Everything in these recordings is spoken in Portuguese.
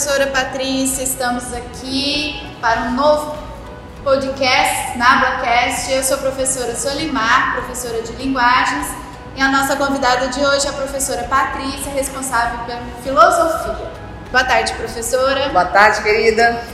professora Patrícia. Estamos aqui para um novo podcast, NablaCast. Eu sou a professora Solimar, professora de linguagens, e a nossa convidada de hoje é a professora Patrícia, responsável pela filosofia. Boa tarde, professora. Boa tarde, querida.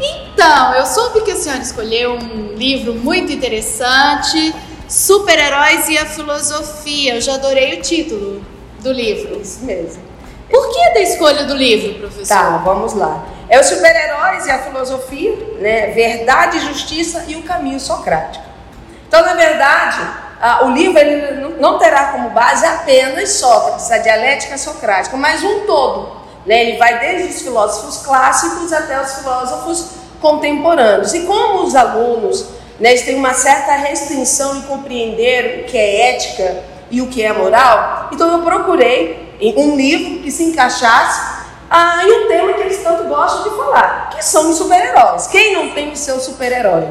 Então, eu soube que a senhora escolheu um livro muito interessante, Super-Heróis e a Filosofia. Eu já adorei o título do livro. Isso mesmo. Por que da escolha do livro, professor? Tá, vamos lá. É os super-heróis e a filosofia, né? Verdade, justiça e o caminho socrático. Então, na verdade, o livro ele não terá como base apenas Sócrates, a dialética socrática, mas um todo. Né? Ele vai desde os filósofos clássicos até os filósofos contemporâneos. E como os alunos né, têm uma certa restrição em compreender o que é ética e o que é moral, então eu procurei um livro que se encaixasse ah, em um tema que eles tanto gostam de falar, que são os super-heróis. Quem não tem o seu super-herói?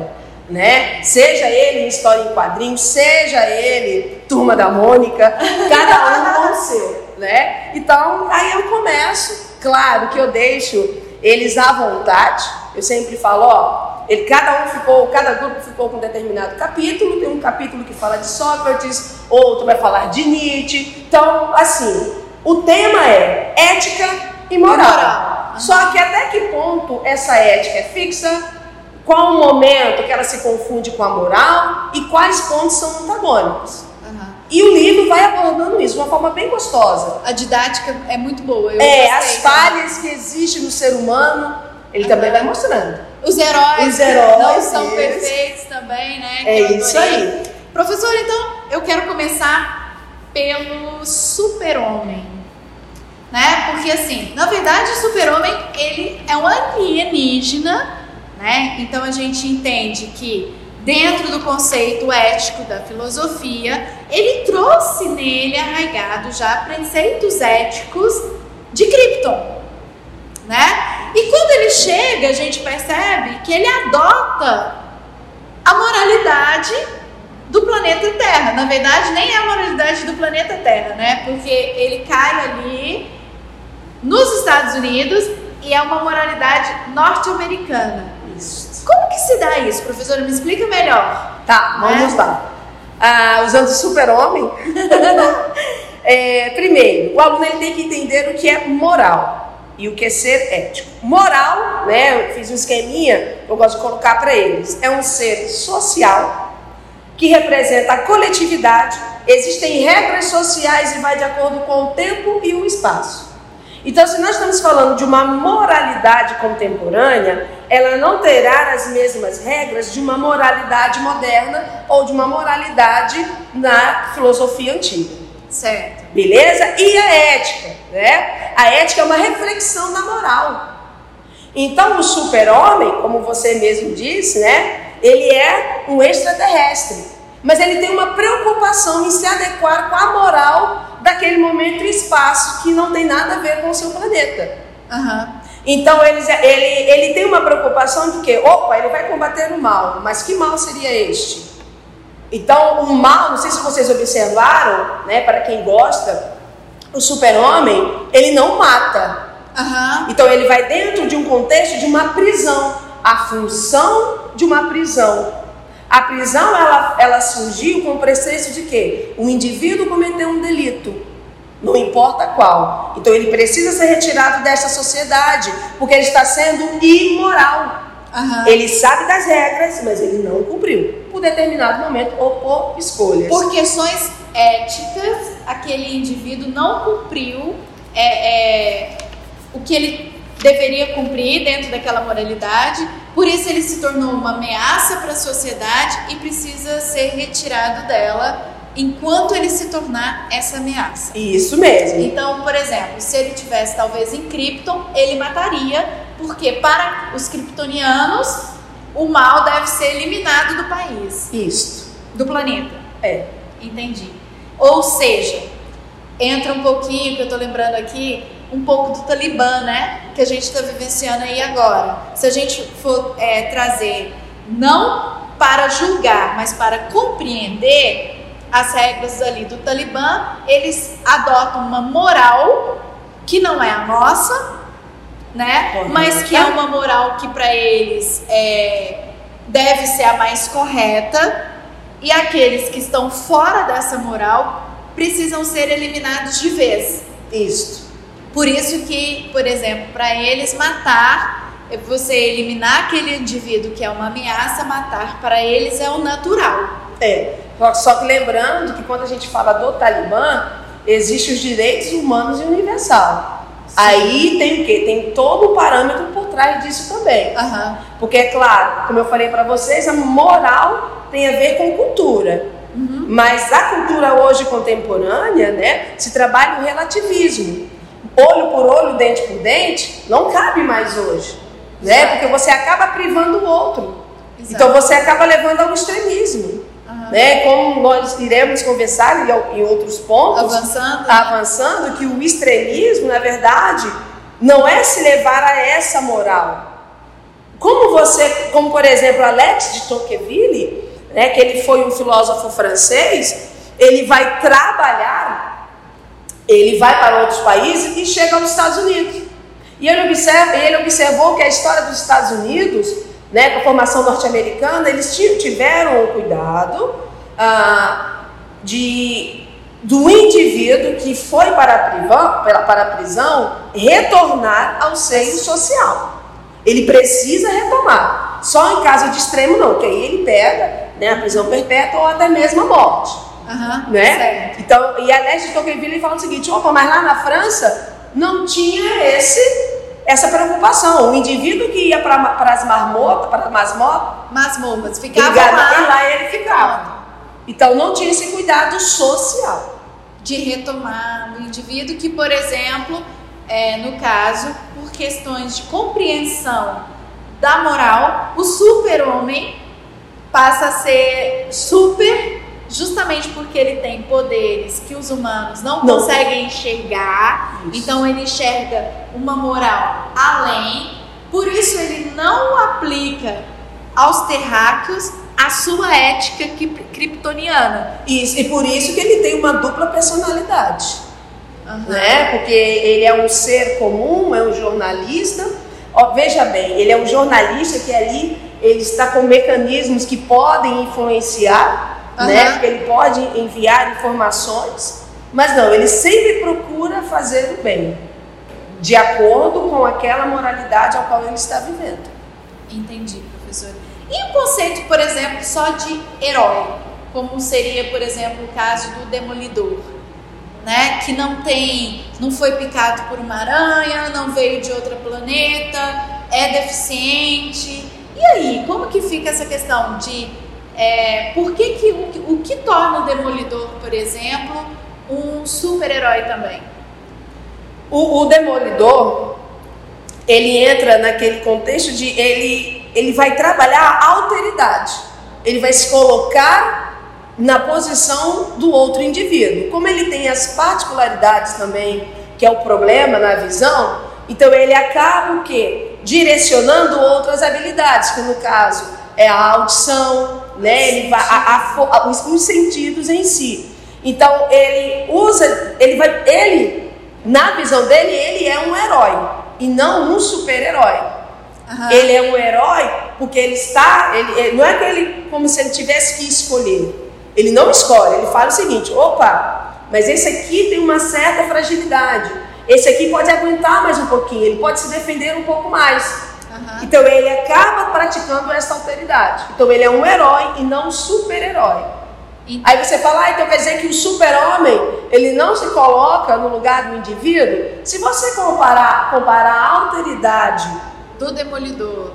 Né? Seja ele em história em quadrinhos, seja ele turma da Mônica, cada um com o seu, né? Então, aí eu começo, claro que eu deixo eles à vontade. Eu sempre falo, ó, ele, cada um ficou, cada grupo ficou com um determinado capítulo. Tem um capítulo que fala de Sócrates, outro vai falar de Nietzsche. Então, assim, o tema é ética e moral. moral. Só que até que ponto essa ética é fixa? Qual o momento que ela se confunde com a moral e quais pontos são antagônicos? E o livro vai abordando isso de uma forma bem gostosa. A didática é muito boa. é, as falhas que existem no ser humano, ele uhum. também vai mostrando. Os heróis, Os heróis não são perfeitos também, né? é isso aí. Professor, então eu quero começar pelo super-homem. Né? Porque assim, na verdade o super-homem ele é um alienígena, né? Então a gente entende que dentro do conceito ético da filosofia, ele trouxe nele arraigado já preceitos éticos de Krypton, né? E quando ele chega, a gente percebe que ele adota a moralidade do planeta Terra. Na verdade, nem é a moralidade do planeta Terra, né? Porque ele cai ali nos Estados Unidos e é uma moralidade norte-americana. Isso. Como que se dá isso, professora? Me explica melhor. Tá, vamos é? lá. Ah, usando super-homem. é, primeiro, o aluno ele tem que entender o que é moral e o que é ser ético. Moral, né? Eu fiz um esqueminha, eu gosto de colocar para eles. É um ser social que representa a coletividade. Existem regras sociais e vai de acordo com o tempo e o espaço. Então, se nós estamos falando de uma moralidade contemporânea, ela não terá as mesmas regras de uma moralidade moderna ou de uma moralidade na filosofia antiga. Certo. Beleza? E a ética, né? A ética é uma reflexão da moral. Então, o super-homem, como você mesmo disse, né? Ele é um extraterrestre. Mas ele tem uma preocupação em se adequar com a moral daquele momento e espaço que não tem nada a ver com o seu planeta. Uhum. Então ele, ele, ele tem uma preocupação de que, opa, ele vai combater o mal, mas que mal seria este? Então o mal, não sei se vocês observaram, né, para quem gosta, o super-homem, ele não mata. Uhum. Então ele vai dentro de um contexto de uma prisão, a função de uma prisão. A prisão ela, ela surgiu com o preceito de que o indivíduo cometeu um delito, não importa qual. Então ele precisa ser retirado desta sociedade, porque ele está sendo imoral. Uhum. Ele sabe das regras, mas ele não cumpriu, por determinado momento ou por escolhas. Por questões éticas, aquele indivíduo não cumpriu é, é, o que ele deveria cumprir dentro daquela moralidade por isso ele se tornou uma ameaça para a sociedade e precisa ser retirado dela enquanto ele se tornar essa ameaça. Isso mesmo. Então, por exemplo, se ele tivesse talvez em Krypton, ele mataria, porque para os kryptonianos o mal deve ser eliminado do país. Isso. Do planeta. É. Entendi. Ou seja, entra um pouquinho que eu estou lembrando aqui um pouco do Talibã, né? Que a gente está vivenciando aí agora. Se a gente for é, trazer não para julgar, mas para compreender as regras ali do Talibã, eles adotam uma moral que não é a nossa, né? Correta. Mas que é uma moral que para eles é, deve ser a mais correta. E aqueles que estão fora dessa moral precisam ser eliminados de vez. Isso. Por isso que, por exemplo, para eles matar, é você eliminar aquele indivíduo que é uma ameaça, matar para eles é o natural. É. Só- que lembrando que quando a gente fala do Talibã, existem os direitos humanos e universal. Aí tem o quê? Tem todo o parâmetro por trás disso também. Aham. Porque, é claro, como eu falei para vocês, a moral tem a ver com cultura. Mas a cultura hoje contemporânea, né, se trabalha o relativismo. Olho por olho, dente por dente, não cabe mais hoje. Né? Porque você acaba privando o outro. Exato. Então você acaba levando ao extremismo. Né? Como nós iremos conversar em, em outros pontos, Avançando. avançando, que o extremismo, na verdade, não é se levar a essa moral. Como você, como por exemplo Alex de Tocqueville, né, que ele foi um filósofo francês, ele vai trabalhar, ele vai para outros países e chega aos Estados Unidos. E ele, observa, ele observou que a história dos Estados Unidos, né, com a formação norte-americana, eles ti- tiveram o cuidado ah, de do indivíduo que foi para a, para a prisão retornar ao seio social. Ele precisa retomar. Só em caso de extremo não, que aí ele pega né, a prisão perpétua ou até mesmo a morte. Aham. Né? Certo. Então, e Alex de Tocqueville fala o seguinte: opa, mas lá na França não tinha esse, essa preocupação. O indivíduo que ia para as marmotas, para Masmorras. ele Ficava lá e lá ele ficava. Então não tinha esse cuidado social. de retomar do indivíduo que, por exemplo, é, no caso, por questões de compreensão da moral, o super-homem passa a ser super justamente porque ele tem poderes que os humanos não, Não. conseguem enxergar. Isso. Então ele enxerga uma moral além. Por isso ele não aplica aos terráqueos a sua ética kryptoniana. Isso, e por isso que ele tem uma dupla personalidade. Aham. né? Porque ele é um ser comum, é um jornalista. Ó, veja bem, ele é um jornalista que ali ele está com mecanismos que podem influenciar, Aham. né? Porque ele pode enviar informações, mas não, ele sempre procura fazer o bem, de acordo com aquela moralidade ao qual ele está vivendo. Entendi, professor. E o conceito, por exemplo, só de herói, como seria, por exemplo, o caso do Demolidor, né? Que não tem, não foi picado por uma aranha, não veio de outro planeta, é deficiente. E aí, como que fica essa questão de é, por que que o, que o que torna o Demolidor, por exemplo, um super-herói também? O, o demolidor, ele entra naquele contexto de ele, ele vai trabalhar a alteridade. Ele vai se colocar na posição do outro indivíduo. Como ele tem as particularidades também, que é o problema na visão, então ele acaba o quê? Direcionando outras habilidades, que no caso é a audição, né? Ele vai a- a a- os, os sentidos em si. Então ele usa, ele vai, ele na visão dele, ele é um herói e não um super-herói. Aham. Ele é um herói porque ele está, ele, ele- não é que ele como se ele tivesse que escolher. Ele não escolhe, ele fala o seguinte: opa, mas esse aqui tem uma certa fragilidade. Esse aqui pode aguentar mais um pouquinho, ele pode se defender um pouco mais. Aham. Então ele acaba praticando essa alteridade. Então ele é um herói e não um super-herói. Aí você fala, ah, então quer dizer que o super-homem, ele não se coloca no lugar do indivíduo? Se você comparar, comparar a alteridade, do Demolidor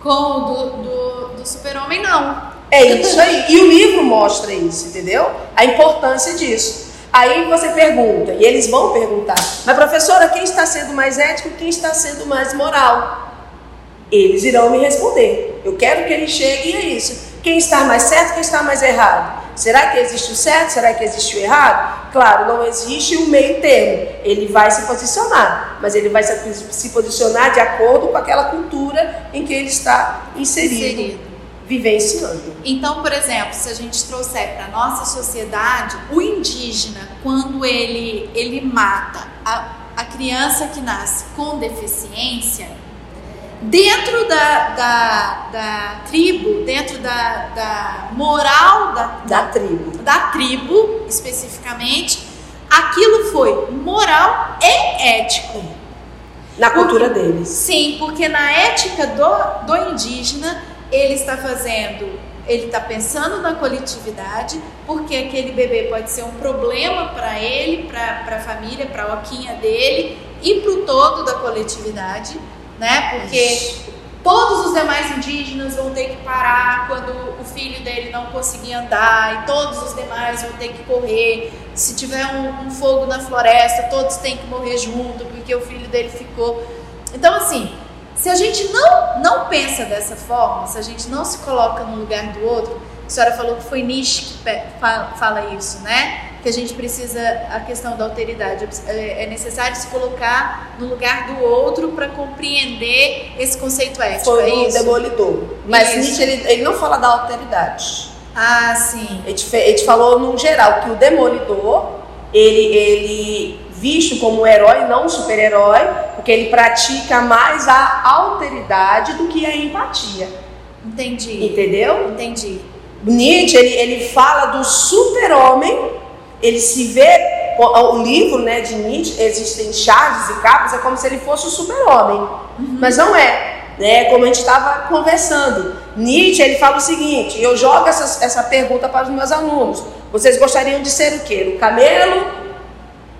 com o do, do, do Super-Homem, não. é isso aí. E o livro mostra isso, entendeu? A importância disso. Aí você pergunta, e eles vão perguntar, mas professora, quem está sendo mais ético, quem está sendo mais moral? Eles irão me responder. Eu quero que ele chegue e é isso. Quem está mais certo, quem está mais errado? Será que existe o certo? Será que existe o errado? Claro, não existe um meio termo. Ele vai se posicionar, mas ele vai se, posicionar de acordo com aquela cultura em que ele está inserido, Inserido. vivenciando. Então, por exemplo, se a gente trouxer para nossa sociedade, o indígena, quando ele, ele mata a- a criança que nasce com deficiência, dentro da, da, da tribo, dentro da, da moral da, Da tribo. da tribo, especificamente, aquilo foi moral e ético. Na cultura deles. Sim, porque na ética do, do indígena, ele está fazendo, ele está pensando na coletividade, porque aquele bebê pode ser um problema para ele, para a família, para a oquinha dele e para o todo da coletividade, né? Porque todos os demais indígenas vão ter que parar quando o filho dele não conseguir andar, e todos os demais vão ter que correr. Se tiver um, um fogo na floresta, todos têm que morrer junto, porque o filho dele ficou. Então, assim, se a gente não, não pensa dessa forma, se a gente não se coloca no lugar do outro, a senhora falou que foi Nietzsche que fala isso, né? Que a gente precisa, a questão da alteridade, é é necessário se colocar no lugar do outro para compreender esse conceito ético, Foi é o isso? demolidor. Mas Isso. Nietzsche, ele, ele não fala da alteridade. Ah, sim. A gente falou no geral que o demolidor, ele, ele visto como um herói, não um super-herói, porque ele pratica mais a alteridade do que a empatia. Entendi. Entendeu? Entendi. Nietzsche, ele, ele fala do super-homem, ele se vê, o, o livro né, de Nietzsche, existem chaves e capas, é como se ele fosse o super-homem, mas não é. Né, como a gente estava conversando, Nietzsche ele fala o seguinte: eu jogo essa, essa pergunta para os meus alunos. Vocês gostariam de ser o quê? O camelo,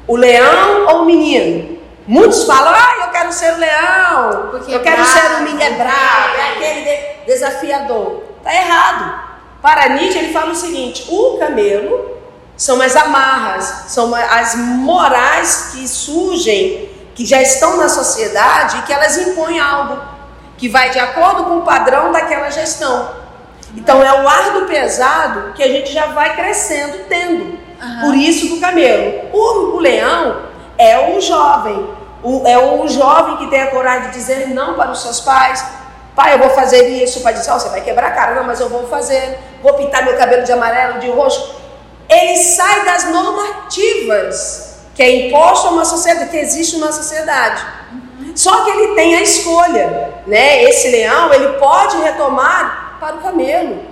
o leão ou o menino? Muitos falam, ah, eu quero ser o leão, Porque eu é quero bravo, ser o menino é bravo, é aquele de- desafiador. Tá errado. Para Nietzsche, ele fala o seguinte: o camelo são as amarras, são as morais que surgem, que já estão na sociedade e que elas impõem algo que vai de acordo com o padrão daquela gestão. Então é o ar do pesado que a gente já vai crescendo tendo. Aham. Por isso do camelo. O, o leão é o jovem. O- é o jovem que tem a coragem de dizer não para os seus pais. Pai, eu vou fazer isso. O pai diz, ó, você vai quebrar a cara. Não, mas eu vou fazer. Vou pintar meu cabelo de amarelo, de roxo. Ele sai das normativas que é imposto a uma sociedade, que existe numa sociedade. Só que ele tem a escolha, né? Esse leão, ele pode retomar para o camelo.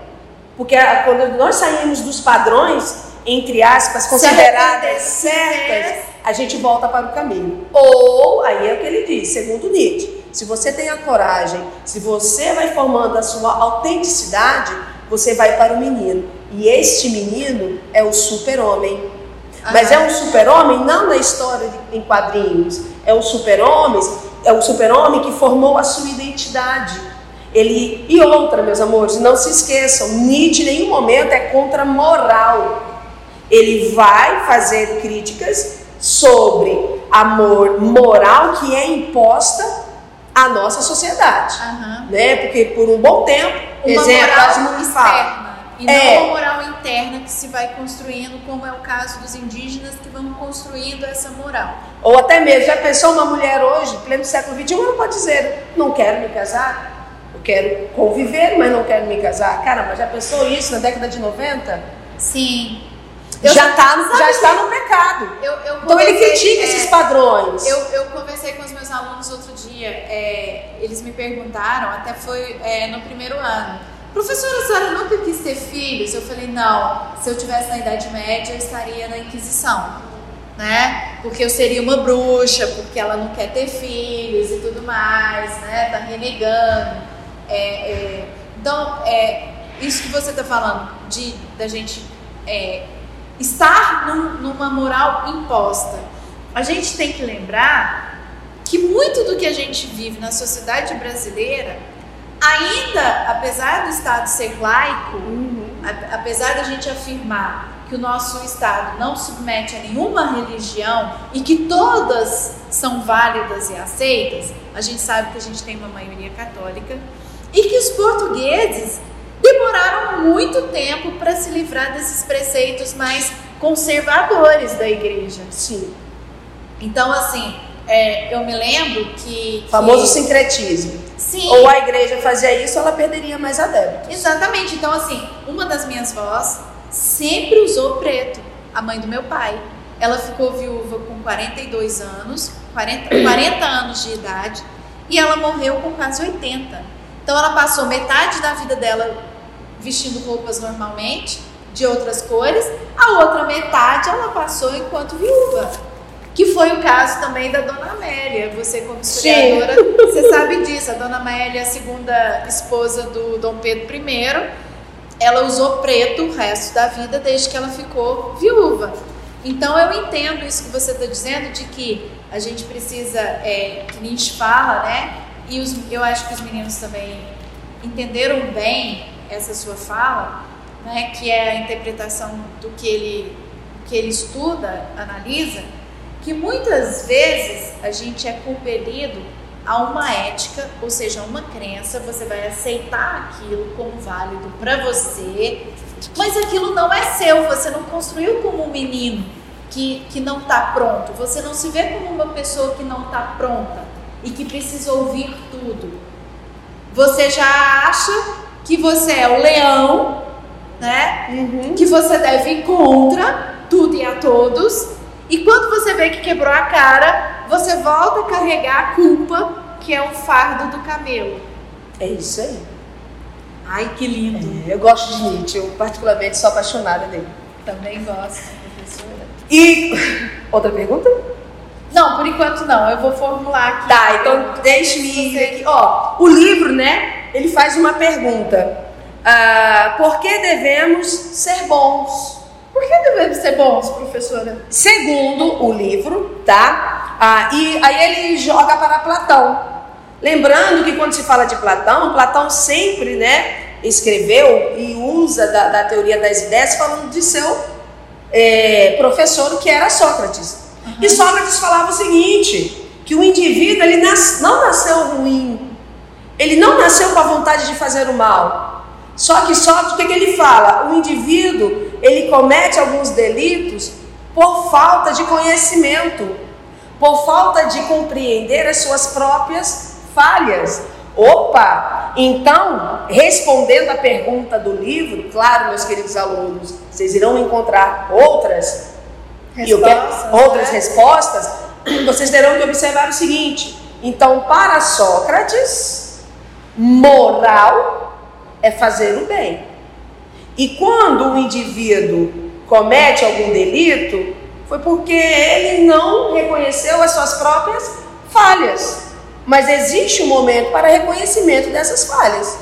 Porque a- quando nós saímos dos padrões, entre aspas, consideradas certas, a gente volta para o caminho. Ou, aí é o que ele diz, segundo Nietzsche, se você tem a coragem, se você vai formando a sua autenticidade, você vai para o menino. E este menino é o super-homem. Mas é um super-homem não na história de- em quadrinhos. É um super-homem, é um super-homem que formou a sua identidade. Ele e outra, meus amores, não se esqueçam, Nietzsche em nenhum momento é contra a moral. Ele vai fazer críticas sobre a mor- moral que é imposta à nossa sociedade, Aham. né? Porque por um bom tempo, Uma exemplo, moral externa. E É. não uma moral interna que se vai construindo, como é o caso dos indígenas que vão construindo essa moral. Ou até mesmo, já pensou uma mulher hoje, pleno século XXI, ela pode dizer, não quero me casar, eu quero conviver, mas não quero me casar. Caramba, já pensou isso na década de 90? Sim. Eu- já, tá, no- já está no pecado. Eu, eu Então ele critica é, esses padrões. Eu, eu conversei com os meus alunos outro dia, é, eles me perguntaram, até foi é, no primeiro ano, professora, a senhora nunca quis ter filhos? Eu falei, não, se eu tivesse na Idade Média, eu estaria na Inquisição, né? Porque eu seria uma bruxa, porque ela não quer ter filhos e tudo mais, né? Tá renegando. É, é, então, é, isso que você tá falando, de, da gente é, estar num- numa moral imposta. A gente tem que lembrar que muito do que a gente vive na sociedade brasileira, ainda, apesar do Estado ser laico, a- apesar da gente afirmar que o nosso Estado não submete a nenhuma religião e que todas são válidas e aceitas, a gente sabe que a gente tem uma maioria católica e que os portugueses demoraram muito tempo para se livrar desses preceitos mais conservadores da igreja. Sim. Então, assim, é, eu me lembro que. O famoso que, sincretismo. Sim. Ou a igreja fazia isso, ela perderia mais adeptos. Exatamente. Então, assim, uma das minhas vós sempre usou preto, a mãe do meu pai. Ela ficou viúva com 42 anos 40, 40 anos de idade, e ela morreu com quase 80. Então ela passou metade da vida dela vestindo roupas normalmente, de outras cores, a outra metade ela passou enquanto viúva. Que foi o caso também da Dona Amélia. Você, como historiadora, Sim. você sabe disso. A Dona Amélia, a segunda esposa do Dom Pedro I, ela usou preto o resto da vida desde que ela ficou viúva. Então eu entendo isso que você está dizendo de que a gente precisa, é, que Nietzsche fala, né? E os, eu acho que os meninos também entenderam bem essa sua fala, né? Que é a interpretação do que ele, que ele estuda, analisa que muitas vezes a gente é compelido a uma ética, ou seja, uma crença, você vai aceitar aquilo como válido para você, mas aquilo não é seu, você não construiu como um menino que, que não está pronto, você não se vê como uma pessoa que não está pronta e que precisa ouvir tudo. Você já acha que você é o leão, né? Uhum. Que você deve ir contra tudo e a todos e quando você vê que quebrou a cara, você volta a carregar a culpa, que é o fardo do camelo. É isso aí. Ai, que lindo. É, eu gosto de Nietzsche, eu particularmente sou apaixonada dele. Também gosto, professora. E outra pergunta? Não, por enquanto não. Eu vou formular aqui. Tá, então deixe-me. Ó, o livro, né? Ele faz uma pergunta. Ah, por que devemos ser bons? Por que devemos ser bons, professora? Segundo o livro, tá? Ah, e aí ele joga para Platão. Lembrando que quando se fala de Platão, Platão sempre, né, escreveu e usa da, da teoria das ideias falando de seu é, professor que era Sócrates. Uhum. E Sócrates falava o seguinte, que o indivíduo ele nas, não nasceu ruim, ele não nasceu com a vontade de fazer o mal, só que só o que, que ele fala? O indivíduo ele comete alguns delitos por falta de conhecimento, por falta de compreender as suas próprias falhas. Opa! Então, respondendo à pergunta do livro, claro, meus queridos alunos, vocês irão encontrar outras respostas, outras né? respostas. Vocês terão que observar o seguinte: então, para Sócrates, moral é fazer o bem. E quando o indivíduo comete algum delito, foi porque ele não reconheceu as suas próprias falhas. Mas existe um momento para reconhecimento dessas falhas.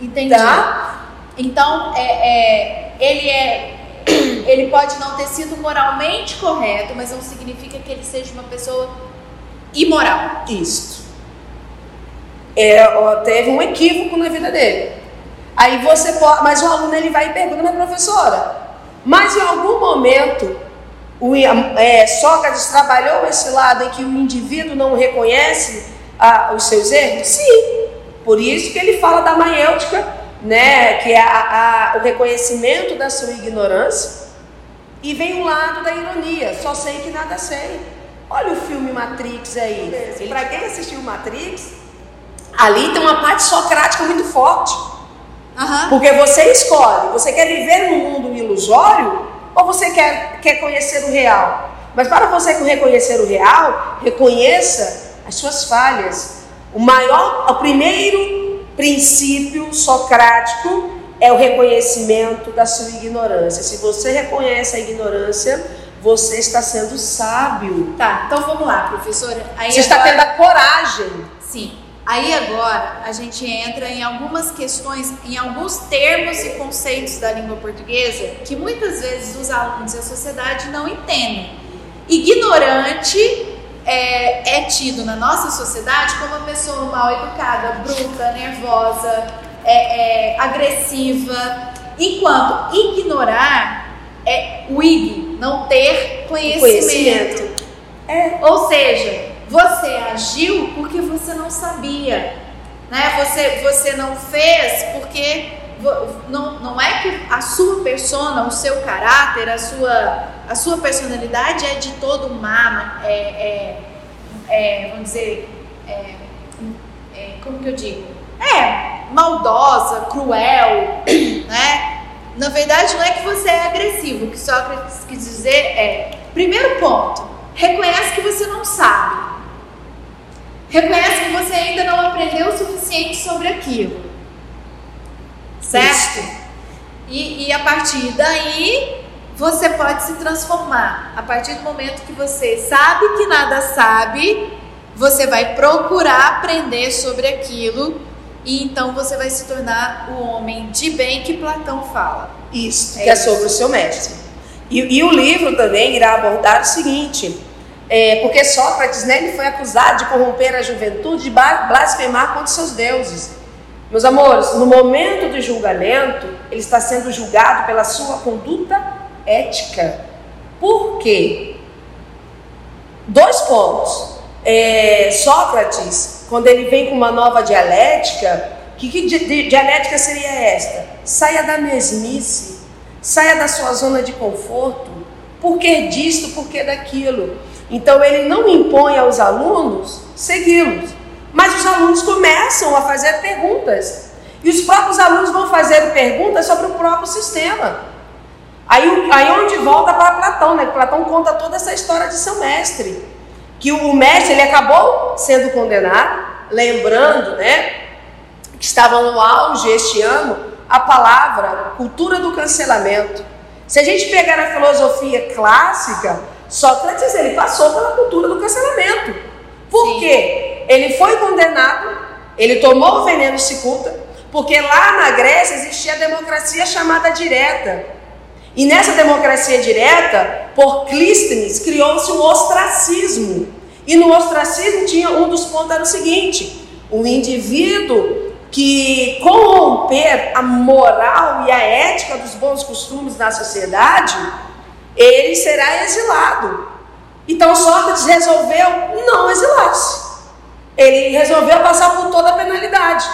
Entendi. Tá? Então, é, é, ele é, ele pode não ter sido moralmente correto, mas não significa que ele seja uma pessoa imoral. Isso. É, ó, teve um equívoco na vida dele. Aí você pode, mas o aluno ele vai e pergunta, mas professora, mas em algum momento o é, Sócrates trabalhou esse lado em que o indivíduo não reconhece ah, os seus erros? Sim. Por isso que ele fala da maêutica, né, que é a, a, o reconhecimento da sua ignorância. E vem o lado da ironia, só sei que nada sei. Olha o filme Matrix aí. Para quem assistiu Matrix, ali tem uma parte socrática muito forte. Uhum. Porque você escolhe, você quer viver num mundo ilusório ou você quer, quer conhecer o real? Mas para você reconhecer o real, reconheça as suas falhas. O maior, o primeiro princípio socrático é o reconhecimento da sua ignorância. Se você reconhece a ignorância, você está sendo sábio. Tá, então vamos lá, professora. Aí você agora... está tendo a coragem. Sim. Aí agora a gente entra em algumas questões, em alguns termos e conceitos da língua portuguesa que muitas vezes os alunos e a sociedade não entendem. Ignorante é, é tido na nossa sociedade como uma pessoa mal educada, bruta, nervosa, é, é, agressiva, enquanto ignorar é o ig, não ter conhecimento. conhecimento. É. Ou seja, você agiu porque você não sabia, né? Você, você não fez porque não, não é que a sua persona, o seu caráter, a sua, a sua personalidade é de todo má, é, é, é vamos dizer, é, é, como que eu digo? É maldosa, cruel, né? Na verdade, não é que você é agressivo. O que Sócrates quis dizer é: primeiro ponto, reconhece que você não sabe. Reconhece que você ainda não aprendeu o suficiente sobre aquilo. Certo? E, e a partir daí você pode se transformar. A partir do momento que você sabe que nada sabe, você vai procurar aprender sobre aquilo e então você vai se tornar o homem de bem que Platão fala. Isso, é que é sobre o seu mestre. E, e, o livro também irá abordar o seguinte: é, porque Sócrates né, ele foi acusado de corromper a juventude, de blasfemar contra seus deuses. Meus amores, no momento do julgamento, ele está sendo julgado pela sua conduta ética. Por quê? Dois pontos. É, Sócrates, quando ele vem com uma nova dialética, que, que di, dialética seria esta? Saia da mesmice, saia da sua zona de conforto. Por que disto, por que daquilo? Então ele não impõe aos alunos segui-los, mas os alunos começam a fazer perguntas. E os próprios alunos vão fazer perguntas sobre o próprio sistema. Aí, aí onde volta para Platão, né? Platão conta toda essa história de seu mestre. Que o mestre ele acabou sendo condenado, lembrando, né? Que estava no auge este ano a palavra cultura do cancelamento. Se a gente pegar a filosofia clássica, Sócrates ele passou pela cultura do cancelamento. Por Sim. quê? Ele foi condenado, ele tomou o veneno cicuta, porque lá na Grécia existia a democracia chamada direta. E nessa democracia direta, por Clístenes, criou-se o ostracismo. E no ostracismo tinha um dos pontos era o seguinte: o indivíduo que corromper a moral e a ética dos bons costumes da sociedade, ele será exilado. Então Sócrates resolveu não exilar-se. Ele resolveu passar por toda a penalidade.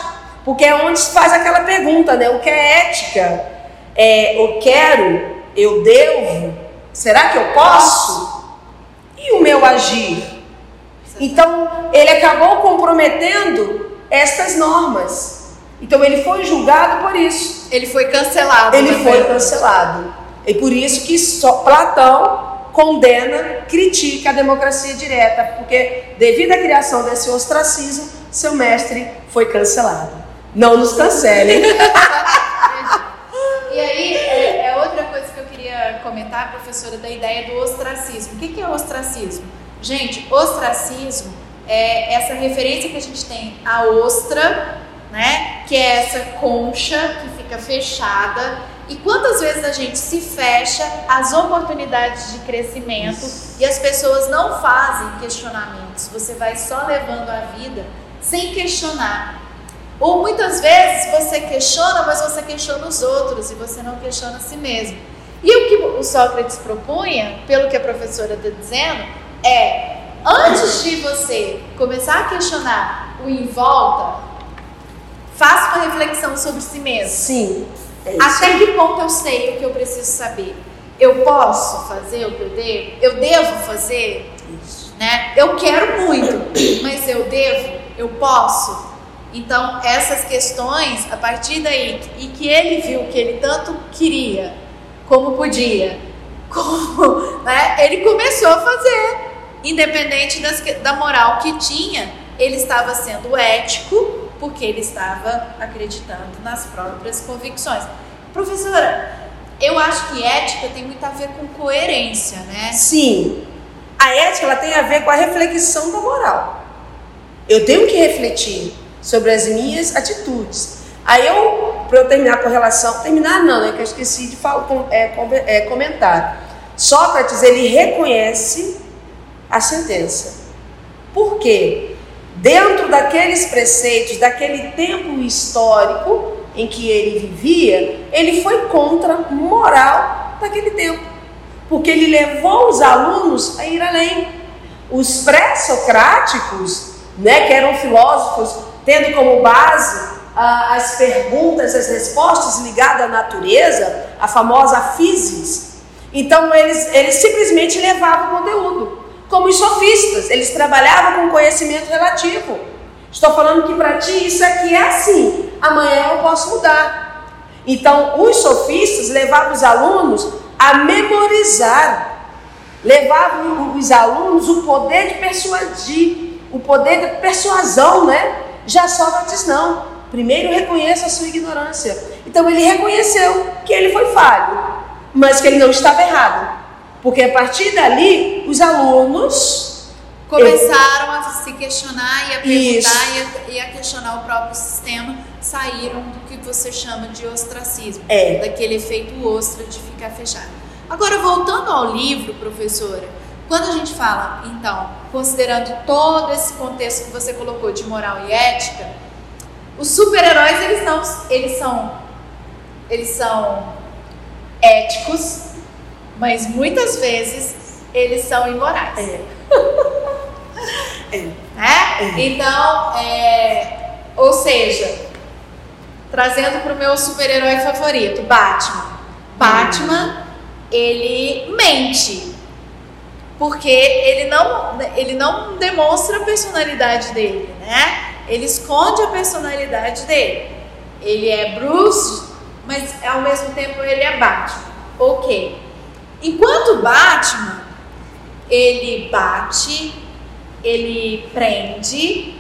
Porque é onde se faz aquela pergunta, né? O que é ética? é, eu quero, eu devo, será que eu posso? E o meu agir? Então, ele acabou comprometendo estas normas. Então, ele foi julgado por isso. Ele foi cancelado. Ele né? foi cancelado. E por isso que Platão condena, critica a democracia direta, porque devido à criação desse ostracismo, seu mestre foi cancelado. Não nos cancelem. E aí, é, é, outra coisa que eu queria comentar, professora, da ideia do ostracismo. O que, que é ostracismo? Gente, ostracismo é essa referência que a gente tem à ostra, né? Que é essa concha que fica fechada. E quantas vezes a gente se fecha às oportunidades de crescimento e as pessoas não fazem questionamentos. Você vai só levando a vida sem questionar. Ou muitas vezes você questiona, mas você questiona os outros e você não questiona a si mesmo. E o que o Sócrates propunha, pelo que a professora está dizendo, é antes de você começar a questionar o em volta, faça uma reflexão sobre si mesmo. Sim. É Até que ponto eu sei o que eu preciso saber? Eu posso fazer o que eu devo? Eu devo fazer? Isso. Né? Eu quero muito, mas eu devo? Eu posso? Então, essas questões, a partir daí, e que ele viu que ele tanto queria, como podia, como, né, ele começou a fazer, independente das, da moral que tinha, ele estava sendo ético, porque ele estava acreditando nas próprias convicções. Professora, eu acho que ética tem muito a ver com coerência, né? Sim. A ética ela tem a ver com a reflexão da moral. Eu tenho que refletir sobre as minhas atitudes. Aí eu, para eu terminar com relação, terminar não, é que eu esqueci de falar, é, é, comentar. Sócrates ele reconhece a sentença. Por quê? Dentro daqueles preceitos, daquele tempo histórico em que ele vivia, ele foi contra a moral daquele tempo. Porque ele levou os alunos a ir além. Os pré-socráticos, né, que eram filósofos tendo como base ah, as perguntas, as respostas ligadas à natureza, a famosa physis. Então eles, eles simplesmente levavam o conteúdo. Como os sofistas, eles trabalhavam com conhecimento relativo. Estou falando que para ti isso aqui é assim, amanhã eu posso mudar. Então, os sofistas levavam os alunos a memorizar, levavam os alunos o poder de persuadir, o poder de persuasão, né? Já Sócrates não. Primeiro reconheça a sua ignorância. Então ele reconheceu que ele foi falho, mas que ele não estava errado. Porque a partir dali, os alunos começaram a se questionar e a perguntar e a, e a, questionar o próprio sistema, saíram do que você chama de ostracismo, é. daquele efeito ostra de ficar fechado. Agora, voltando ao livro, professora, quando a gente fala, então, considerando todo esse contexto que você colocou de moral e ética, os super-heróis eles não, eles são, eles são éticos, mas muitas vezes eles são imorais. É. é. Né? É. Então, é, ou seja, trazendo para o meu super-herói favorito, Batman. Batman, ele mente. Porque ele não, ele não demonstra a personalidade dele, né? Ele esconde a personalidade dele. Ele é Bruce, mas ao mesmo tempo ele é Batman. Ok. Enquanto Batman, ele bate, ele prende,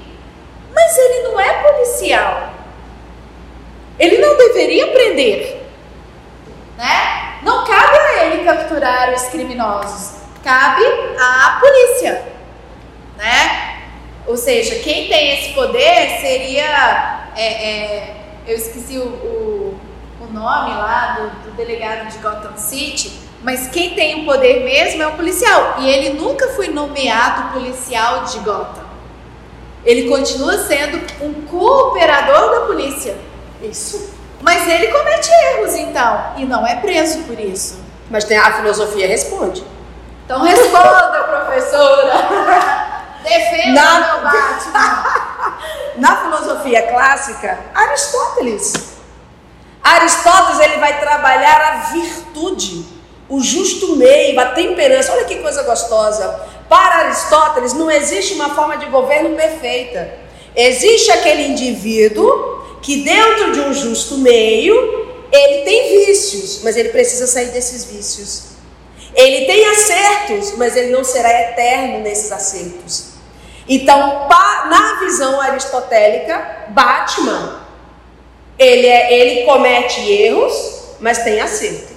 mas ele não é policial. Ele não deveria prender, né? Não cabe a ele capturar os criminosos, cabe à polícia, né? Ou seja, quem tem esse poder seria, é, é, eu esqueci o, o, o nome lá do, do delegado de Gotham City, mas quem tem o poder mesmo é o policial. E ele nunca foi nomeado policial de Gotham. Ele continua sendo um cooperador da polícia. Isso. Mas ele comete erros, então, e não é preso por isso. Mas tem a filosofia responde. Então responda, professora. Defenda Na... meu Batman. Na filosofia clássica, Aristóteles. Aristóteles ele vai trabalhar a virtude, o justo meio, a temperança. Olha que coisa gostosa. Para Aristóteles não existe uma forma de governo perfeita. Existe aquele indivíduo que dentro de um justo meio, ele tem vícios, mas ele precisa sair desses vícios. Ele tem acertos, mas ele não será eterno nesses acertos. Então, na visão aristotélica, Batman, ele, é, ele comete erros, mas tem acertos.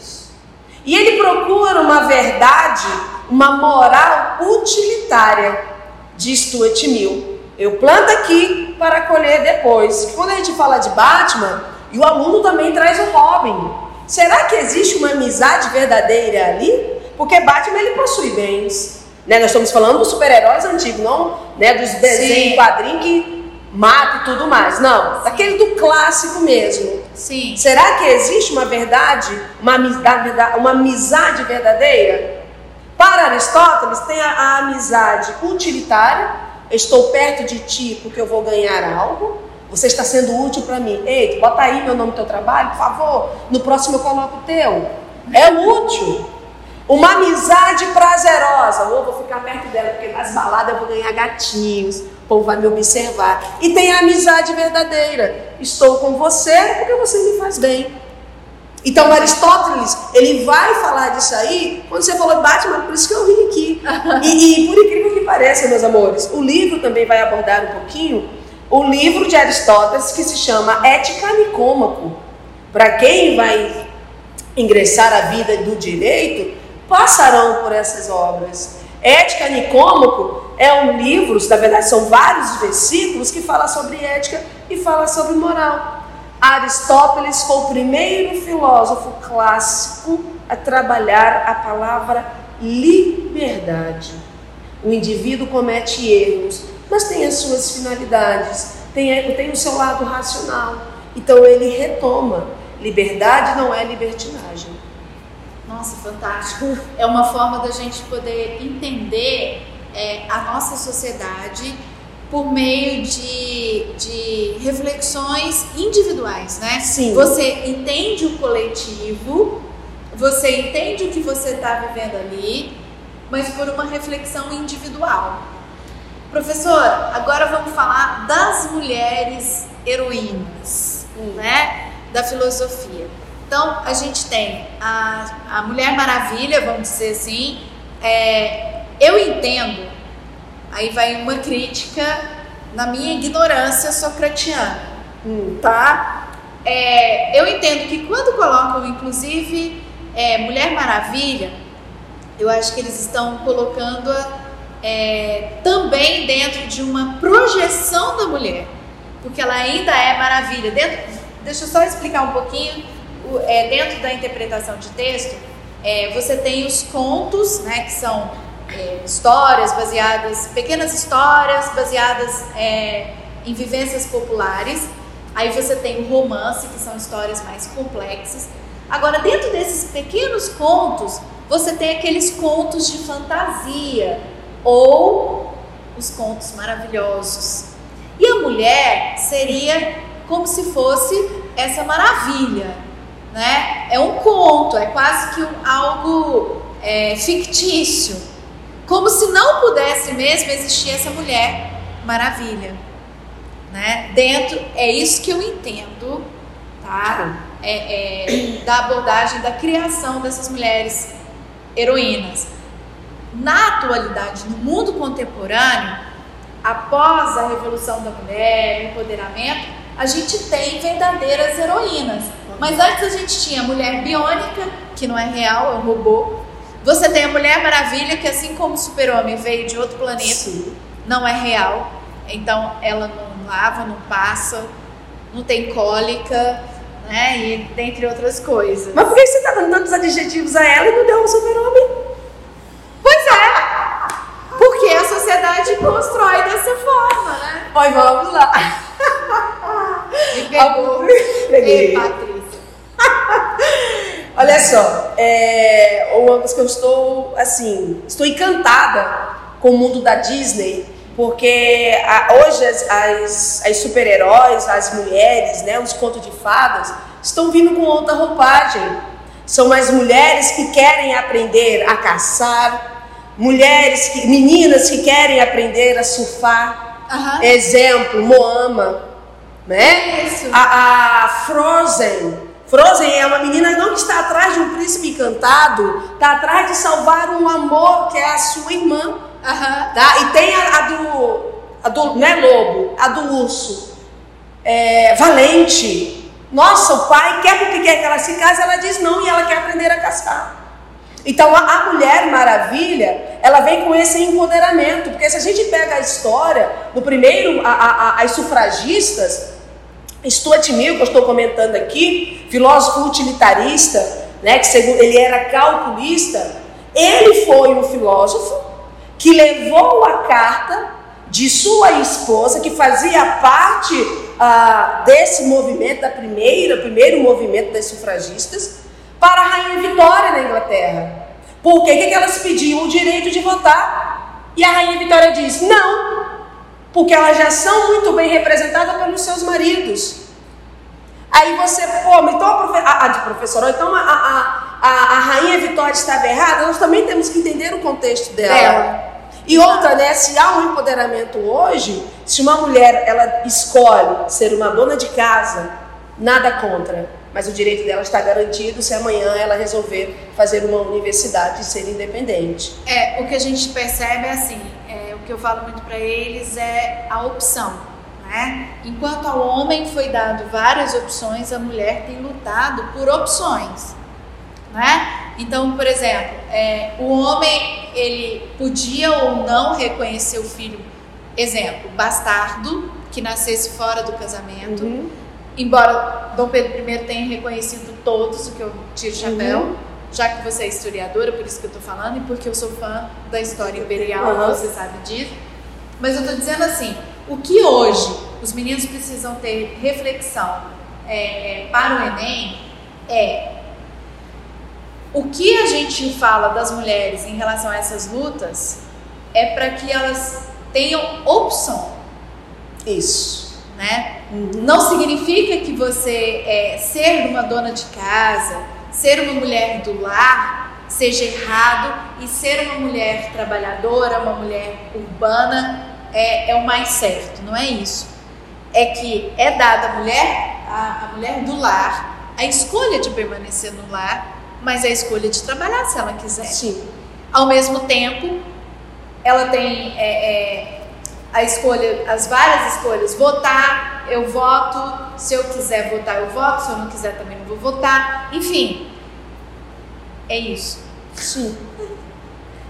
E ele procura uma verdade, uma moral utilitária, de Stuart Mill. Eu planto aqui para colher depois. Quando a gente fala de Batman, e o aluno também traz o Robin. Será que existe uma amizade verdadeira ali? Porque Batman ele possui bens. Né? Nós estamos falando dos super-heróis antigos, não né? dos desenhos, quadrinhos que mata e tudo mais. Não, Sim. daquele do clássico mesmo. Sim. Será que existe uma verdade, uma amizade, uma amizade verdadeira? Para Aristóteles, tem a, a amizade utilitária estou perto de ti porque eu vou ganhar algo, você está sendo útil para mim. Ei, bota aí meu nome no teu trabalho, por favor. No próximo eu coloco o teu. É útil. Uma amizade prazerosa. Ou vou ficar perto dela, porque nas baladas eu vou ganhar gatinhos. O povo vai me observar. E tem a amizade verdadeira. Estou com você porque você me faz bem. Então Aristóteles, ele vai falar disso aí, quando você falou Batman, por isso que eu ri aqui. E, e, por incrível que pareça, meus amores, o livro também vai abordar um pouquinho o livro de Aristóteles que se chama Ética Nicômaco. Para quem vai ingressar a vida do direito, passarão por essas obras. Ética Nicômaco é um livro, na verdade são vários versículos que fala sobre ética e fala sobre moral. Aristóteles foi o primeiro filósofo clássico a trabalhar a palavra liberdade. O indivíduo comete erros, mas tem as suas finalidades, tem, tem o seu lado racional. Então ele retoma. Liberdade não é libertinagem. Nossa, fantástico. É uma forma da gente poder entender é, a nossa sociedade por meio de, de reflexões individuais, né? Sim. Você entende o coletivo, você entende o que você está vivendo ali, mas por uma reflexão individual. Professor, agora vamos falar das mulheres heroínas, hum. né? Da filosofia. Então, a gente tem a, a Mulher Maravilha, vamos dizer assim. É, eu entendo Aí vai uma crítica na minha ignorância socratiana, Hum. tá? É, eu entendo que quando colocam, inclusive, é, Mulher Maravilha, eu acho que eles estão colocando-a é, também dentro de uma projeção da mulher, porque ela ainda é maravilha. Dentro, deixa eu só explicar um pouquinho. O- é, dentro da interpretação de texto, é, você tem os contos, né, que são é, histórias baseadas, pequenas histórias baseadas é, em vivências populares. Aí você tem o romance, que são histórias mais complexas. Agora, dentro desses pequenos contos, você tem aqueles contos de fantasia ou os contos maravilhosos. E a mulher seria como se fosse essa maravilha, né? É um conto, é quase que um- algo é, fictício, como se não pudesse mesmo existir essa mulher maravilha, né? Dentro é isso que eu entendo, tá? É, é, da abordagem da criação dessas mulheres heroínas. Na atualidade, no mundo contemporâneo, após a revolução da mulher, o empoderamento, a gente tem verdadeiras heroínas. Mas antes a gente tinha a mulher biônica, que não é real, é um robô. Você tem a Mulher Maravilha, que assim como o Super-Homem veio de outro planeta, Sim. não é real. Então ela não lava, não passa, não tem cólica, né? E dentre outras coisas. Mas por que você tá dando tantos adjetivos a ela e não deu um super-homem? Pois é! Porque a sociedade constrói dessa forma, né? Pois vamos lá. Me pegou. Peguei. Ei, Patrícia. Olha só, é, uma coisa que eu estou, assim, estou encantada com o mundo da Disney, porque a- hoje as, as, as super-heróis, as mulheres, né, os contos de fadas, estão vindo com outra roupagem. São mais mulheres que querem aprender a caçar, mulheres, que, meninas que querem aprender a surfar. Aham. Exemplo, Moama, né? Isso. A, a Frozen. Frozen é uma menina não que está atrás de um príncipe encantado, está atrás de salvar um amor que é a sua irmã, tá? E tem a, a do, a do, não é lobo, a do urso, é, valente. Nossa, o pai quer porque quer que ela se case, ela diz não e ela quer aprender a caçar. Então a, a Mulher Maravilha, ela vem com esse empoderamento, porque se a gente pega a história, no primeiro, a- a- as sufragistas, Stuart Mill, que eu estou comentando aqui, filósofo utilitarista, né, que segundo ele era calculista, ele foi um filósofo que levou a carta de sua esposa, que fazia parte ah, desse movimento, da primeira, primeiro movimento das sufragistas, para a Rainha Vitória na Inglaterra. Por quê? O que que elas pediam? O direito de votar. E a Rainha Vitória diz: não, porque elas já são muito bem representadas pelos seus maridos. Aí você, pô, então a, profe a, a professora, então a, a, a, a rainha Vitória estava errada, nós também temos que entender o contexto dela. Dela. E outra, né, se há um empoderamento hoje, se uma mulher ela escolhe ser uma dona de casa, nada contra, mas o direito dela está garantido se amanhã ela resolver fazer uma universidade e ser independente. É, o que a gente percebe é assim, é, o que eu falo muito para eles é a opção, né? Enquanto ao homem foi dado várias opções, a mulher tem lutado por opções, né? Então, por exemplo, é, o homem ele podia ou não reconhecer o filho, exemplo, bastardo que nascesse fora do casamento. Uhum. Embora Dom Pedro I tenha reconhecido todos, o que eu tiro o chapéu, Uhum. Já que você é historiadora, por isso que eu tô falando, e porque eu sou fã da história imperial, Uhum. você sabe disso. Mas eu tô dizendo assim, o que hoje os meninos precisam ter reflexão é, é, para o Enem é o que a gente fala das mulheres em relação a essas lutas é para que elas tenham opção, Isso. né? Uhum. Não significa que você é, ser uma dona de casa, ser uma mulher do lar, seja errado e ser uma mulher trabalhadora, uma mulher urbana é, é o mais certo. Não é isso. É que é dada à mulher, a, a mulher do lar, a escolha de permanecer no lar, mas a escolha de trabalhar se ela quiser. Sim. Ao mesmo tempo, ela tem é, é, a escolha, as várias escolhas. Votar, eu voto. Se eu quiser votar, eu voto. Se eu não quiser, também não vou votar. Enfim, é isso. Sim.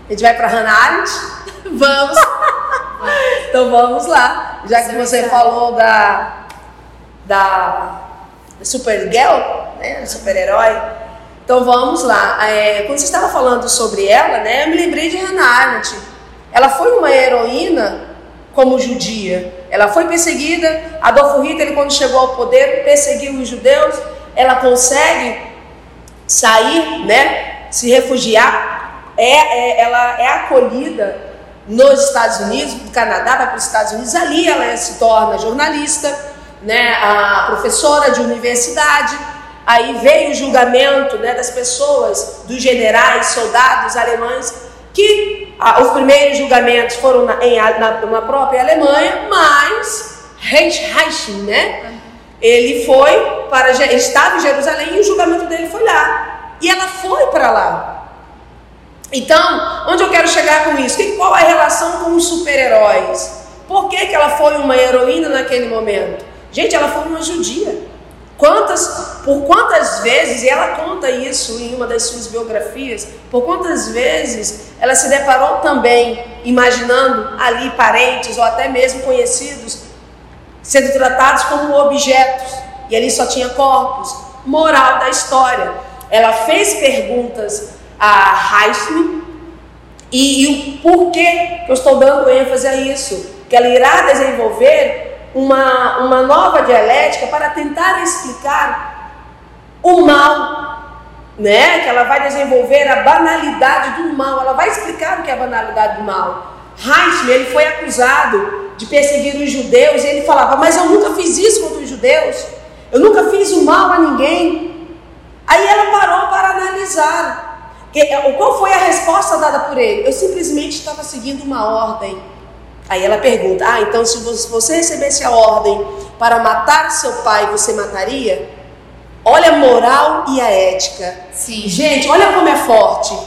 A gente vai para Hannah Arendt? Vamos. então vamos lá. Já que você falou da, da Supergirl, né? Super-herói. Então vamos lá. É, quando você estava falando sobre ela, né? Eu me lembrei de Hannah Arendt. Ela foi uma heroína como judia. Ela foi perseguida. Adolfo Hitler, quando chegou ao poder, perseguiu os judeus. Ela consegue sair, né? Se refugiar é, é, ela é acolhida nos Estados Unidos, no Canadá, vai para os Estados Unidos, ali ela se torna jornalista, né, a professora de universidade, aí veio o julgamento né, das pessoas, dos generais, soldados alemães, que ah, os primeiros julgamentos foram na, em, na, na própria Alemanha, mas Reich, né, ele foi para, ele estava em Jerusalém e o julgamento dele foi lá, e ela foi para lá, então, onde eu quero chegar com isso? Qual a relação com os super-heróis? Por que, que ela foi uma heroína naquele momento? Gente, ela foi uma judia. Quantas, por quantas vezes, e ela conta isso em uma das suas biografias, por quantas vezes ela se deparou também imaginando ali parentes ou até mesmo conhecidos sendo tratados como objetos, e ali só tinha corpos. Moral da história. Ela fez perguntas a Heisman e, e o porquê que eu estou dando ênfase a isso, que ela irá desenvolver uma, uma nova dialética para tentar explicar o mal, né? Que ela vai desenvolver a banalidade do mal, ela vai explicar o que é a banalidade do mal. Heisman, ele foi acusado de perseguir os judeus e ele falava, mas eu nunca fiz isso contra os judeus, eu nunca fiz o mal a ninguém. Aí ela parou para analisar qual foi a resposta dada por ele? Eu simplesmente estava seguindo uma ordem. Aí ela pergunta: Ah, então se você recebesse a ordem para matar seu pai, você mataria? Olha a moral e a ética. Sim. Gente, olha como é forte.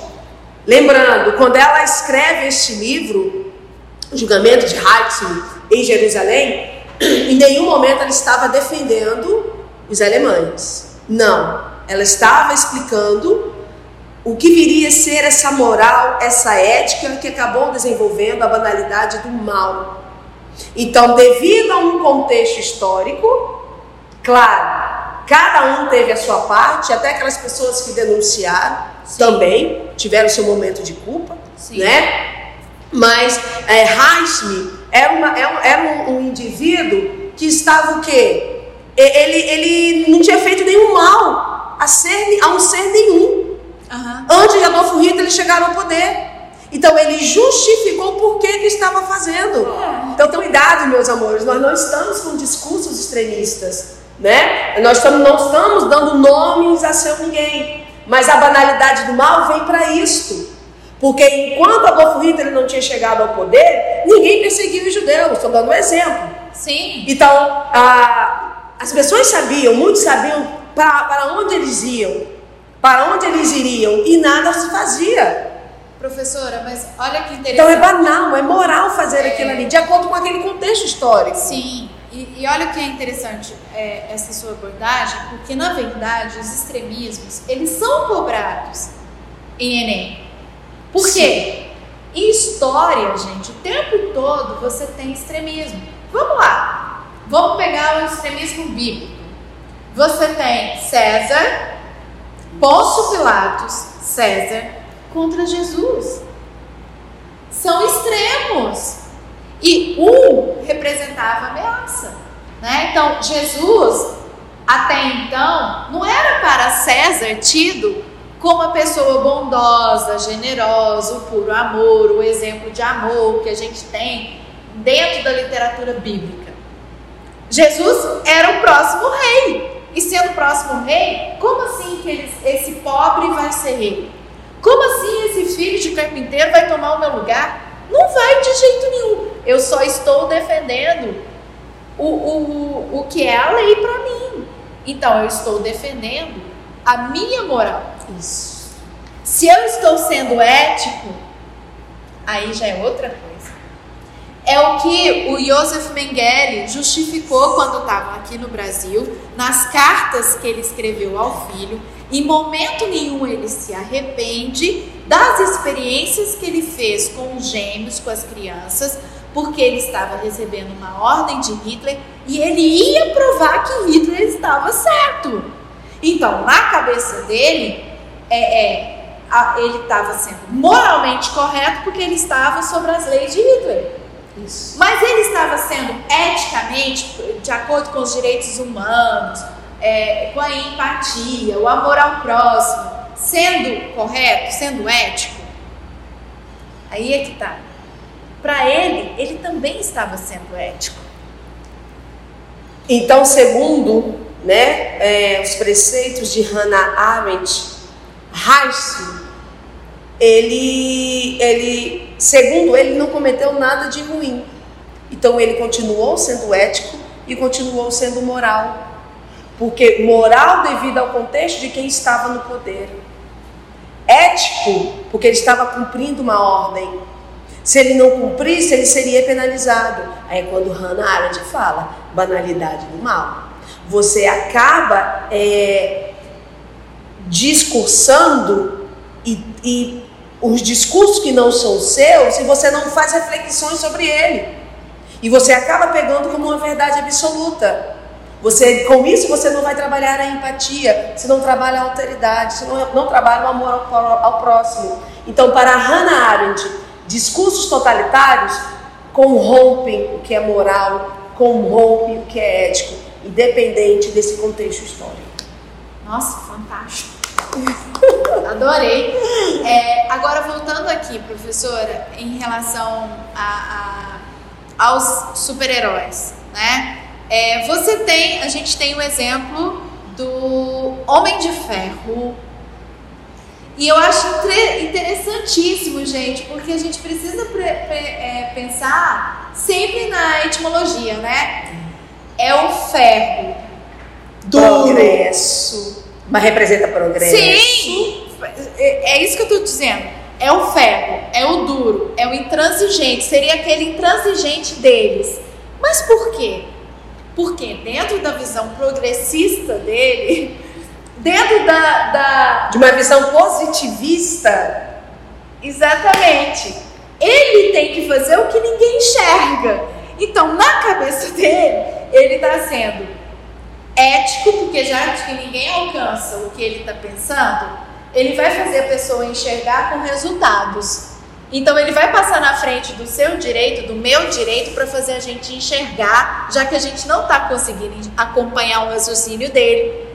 Lembrando, quando ela escreve este livro, o julgamento de Heizl em Jerusalém, em nenhum momento ela estava defendendo os alemães. Não, ela estava explicando o que viria a ser essa moral, essa ética que acabou desenvolvendo a banalidade do mal. Então, devido a um contexto histórico, claro, cada um teve a sua parte, até aquelas pessoas que denunciaram Sim. também tiveram seu momento de culpa, Sim. né? Mas é, era, uma, um, era um, um indivíduo que estava o quê? Ele, ele não tinha feito nenhum mal a, ser, a um ser nenhum. Uhum. Antes de Adolfo Hitler chegar ao poder. Então ele justificou por que, que estava fazendo. É. Então cuidado, meus amores, nós não estamos com discursos extremistas, né? Nós estamos, não estamos dando nomes a seu ninguém. Mas a banalidade do mal vem para isto. Porque enquanto Adolfo Hitler não tinha chegado ao poder, ninguém perseguia os judeus. Estou dando um exemplo. Sim. Então, a, as pessoas sabiam, muitos sabiam para onde eles iam para onde eles iriam e nada se fazia. Professora, mas olha que interessante. Então é banal, é moral fazer é... aquilo ali, de acordo com aquele contexto histórico. Sim, e, e olha que é interessante é, essa sua abordagem, porque na verdade os extremismos, eles são cobrados em Enem. Por Sim. quê? Em história, gente, o tempo todo você tem extremismo. Vamos lá, vamos pegar o extremismo bíblico. Você tem César, Pôncio Pilatos, César contra Jesus. São extremos. E um representava ameaça. Né? Então, Jesus, até então, não era para César tido como uma pessoa bondosa, generosa, o puro amor, o exemplo de amor que a gente tem dentro da literatura bíblica. Jesus era o próximo rei. E sendo o próximo rei, como assim que ele, esse pobre vai ser rei? Como assim esse filho de carpinteiro vai tomar o meu lugar? Não vai de jeito nenhum. Eu só estou defendendo o, o, o que é a lei para mim. Então eu estou defendendo a minha moral. Isso. Se eu estou sendo ético, aí já é outra coisa. É o que o Joseph Mengele justificou quando estava aqui no Brasil, nas cartas que ele escreveu ao filho. Em momento nenhum ele se arrepende das experiências que ele fez com os gêmeos, com as crianças, porque ele estava recebendo uma ordem de Hitler e ele ia provar que Hitler estava certo. Então, na cabeça dele, é, é a, ele estava sendo moralmente correto porque ele estava sobre as leis de Hitler. Isso. Mas ele estava sendo eticamente, de acordo com os direitos humanos, é, com a empatia, o amor ao próximo, sendo correto, sendo ético. Aí é que tá. Para ele, ele também estava sendo ético. Então, segundo né, é, os preceitos de Hannah Arendt, Herzl, ele, ele, segundo ele, não cometeu nada de ruim. Então ele continuou sendo ético e continuou sendo moral. Porque moral devido ao contexto de quem estava no poder. Ético, porque ele estava cumprindo uma ordem. Se ele não cumprisse, ele seria penalizado. Aí é quando Hannah Arendt fala, banalidade do mal. Você acaba é, discursando e, e os discursos que não são seus e você não faz reflexões sobre ele. E você acaba pegando como uma verdade absoluta. Você, com isso você não vai trabalhar a empatia, você não trabalha a alteridade, você não, não trabalha o amor ao, ao próximo. Então, para Hannah Arendt, discursos totalitários corrompem o que é moral, corrompem o que é ético, independente desse contexto histórico. Nossa, fantástico. Adorei. É, agora, voltando aqui, professora, em relação a, a, aos super-heróis, né? É, você tem, a gente tem o exemplo do Homem de Ferro. E eu acho interessantíssimo, gente, porque a gente precisa pre, pre, é, pensar sempre na etimologia, né? É o ferro. Duro. Mas representa progresso. Sim, é, é isso que eu estou dizendo. É o ferro, é o duro, é o intransigente. Seria aquele intransigente deles. Mas por quê? Porque dentro da visão progressista dele, dentro da, da de uma visão positivista, exatamente, ele tem que fazer o que ninguém enxerga. Então, na cabeça dele, ele está sendo ético, porque já que ninguém alcança o que ele está pensando, ele vai fazer a pessoa enxergar com resultados. Então ele vai passar na frente do seu direito, do meu direito, para fazer a gente enxergar, já que a gente não está conseguindo acompanhar o raciocínio dele.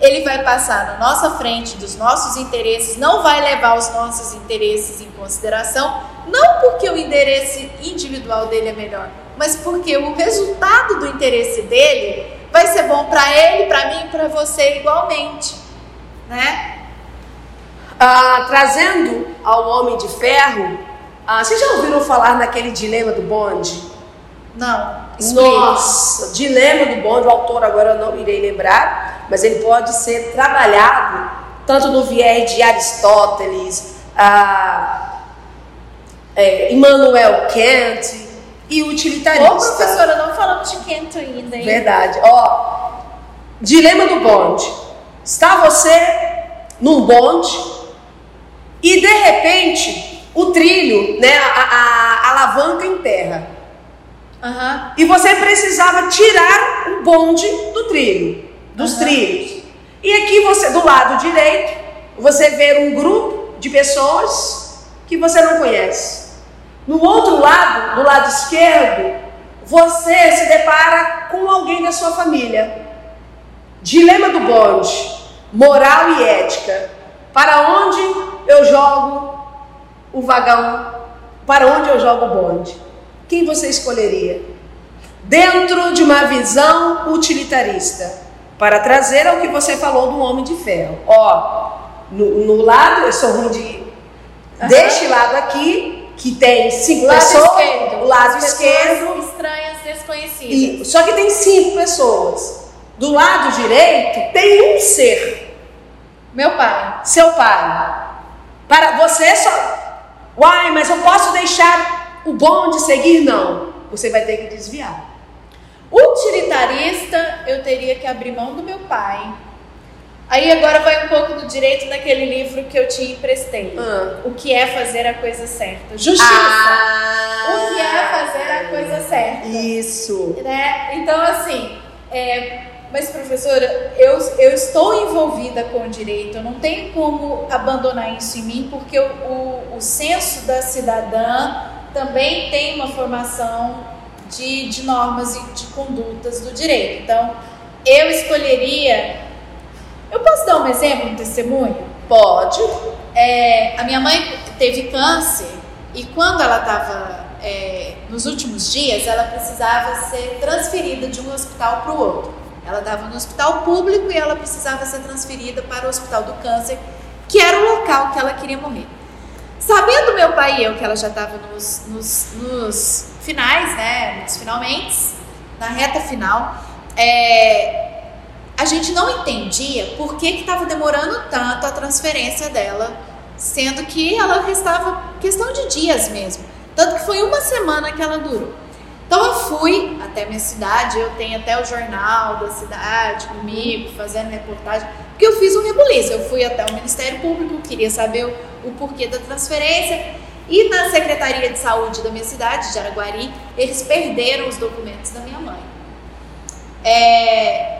Ele vai passar na nossa frente dos nossos interesses, não vai levar os nossos interesses em consideração, não porque o interesse individual dele é melhor, mas porque o resultado do interesse dele vai ser bom para ele, para mim e para você igualmente, né? Ah, trazendo ao Homem de Ferro, ah, vocês já ouviram falar naquele dilema do bonde? Não. Explique. Nossa, dilema do bonde, o autor agora eu não irei lembrar, mas ele pode ser trabalhado tanto no viés de Aristóteles, ah, é, Immanuel Kant, e utilitarista. Ô, professora, de Kent ainda, hein? Verdade. Ó, dilema do bonde. Está você num bonde e de repente o trilho, né, a, a, a alavanca em terra. Uhum. E você precisava tirar o bonde do trilho, dos uhum. trilhos. E aqui você, do lado direito, você vê um grupo de pessoas que você não conhece. No outro lado, do lado esquerdo, você se depara com alguém da sua família. Dilema do bonde, moral e ética. Para onde eu jogo o vagão? Para onde eu jogo o bonde? Quem você escolheria? Dentro de uma visão utilitarista, para trazer ao que você falou do homem de ferro. Ó, no, no lado, eu sou ruim de. Uhum. Deste lado aqui, que tem cinco lado pessoas, esquerdo, lado esquerdo, estranhas, desconhecidas. E, só que tem cinco pessoas. Do lado direito tem um ser. Meu pai. Seu pai. Para você só Uai, mas eu posso deixar o bonde seguir? Não. Você vai ter que desviar. Utilitarista, eu teria que abrir mão do meu pai. Aí agora vai um pouco do direito daquele livro que eu te emprestei. Ah. O que é fazer a coisa certa? Justiça. Ah, o que é fazer a coisa certa? Isso. Né? Então, assim, é, mas professora, eu, eu estou envolvida com o direito, eu não tenho como abandonar isso em mim, porque o, o, o senso da cidadã também tem uma formação de, de normas e de condutas do direito. Então, eu escolheria. Eu posso dar um exemplo, um testemunho? Pode. É, a minha mãe teve câncer e quando ela estava é, nos últimos dias, ela precisava ser transferida de um hospital para o outro. Ela estava no hospital público e ela precisava ser transferida para o hospital do câncer, que era o local que ela queria morrer. Sabendo meu pai e eu que ela já estava nos, nos, nos finais, né, nos finalmente, na reta final, é, a gente não entendia por que estava demorando tanto a transferência dela, sendo que ela restava questão de dias mesmo. Tanto que foi uma semana que ela durou. Então eu fui até minha cidade, eu tenho até o jornal da cidade comigo, fazendo reportagem, porque eu fiz um rebuliço. Eu fui até o Ministério Público, queria saber o, o porquê da transferência. E na Secretaria de Saúde da minha cidade, de Araguari, eles perderam os documentos da minha mãe. É,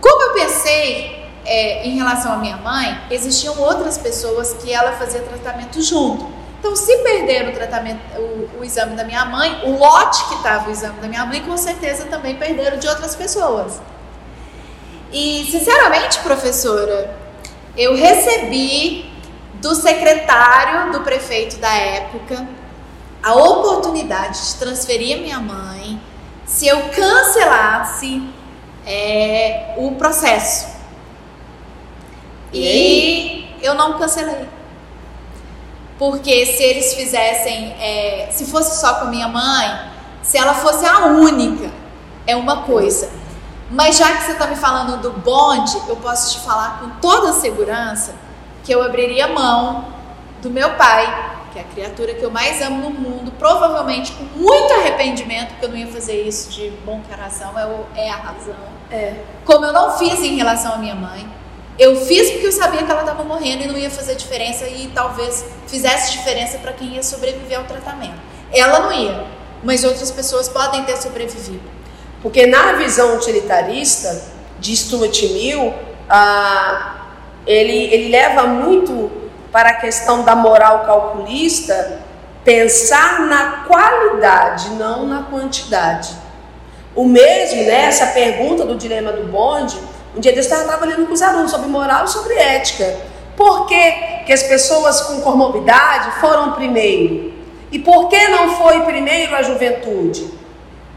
como eu pensei é, em relação à minha mãe, existiam outras pessoas que ela fazia tratamento junto. Então, se perderam o tratamento, o, o exame da minha mãe, o lote que estava o exame da minha mãe, com certeza também perderam de outras pessoas. E, sinceramente, professora, eu recebi do secretário do prefeito da época a oportunidade de transferir a minha mãe se eu cancelasse é, o processo. E, e eu não cancelei. Porque se eles fizessem, é, se fosse só com a minha mãe, se ela fosse a única, é uma coisa. Mas já que você está me falando do bonde, eu posso te falar com toda segurança que eu abriria mão do meu pai, que é a criatura que eu mais amo no mundo, provavelmente com muito arrependimento, porque eu não ia fazer isso de bom coração, é, é a razão. É. Como eu não fiz em relação à minha mãe. Eu fiz porque eu sabia que ela estava morrendo e não ia fazer diferença e talvez fizesse diferença para quem ia sobreviver ao tratamento. Ela não ia, mas outras pessoas podem ter sobrevivido. Porque na visão utilitarista de Stuart Mill, a ele, ele leva muito para a questão da moral calculista, pensar na qualidade, não na quantidade. O mesmo, né, essa pergunta do dilema do bonde, um dia eu estava lendo com os alunos sobre moral e sobre ética. Por que, que as pessoas com comorbidade foram primeiro? E por que não foi primeiro a juventude?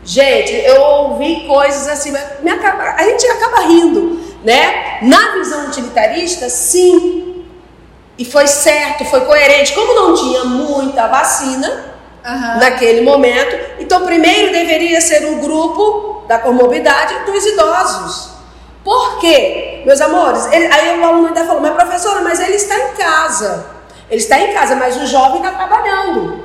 Gente, eu ouvi coisas assim, a gente acaba rindo né? Na visão utilitarista, sim. E foi certo, foi coerente. Como não tinha muita vacina naquele momento, então primeiro deveria ser um grupo da comorbidade dos idosos. Por quê? Meus amores, ele, aí o aluno ainda falou, mas professora, mas ele está em casa. Ele está em casa, mas o jovem está trabalhando.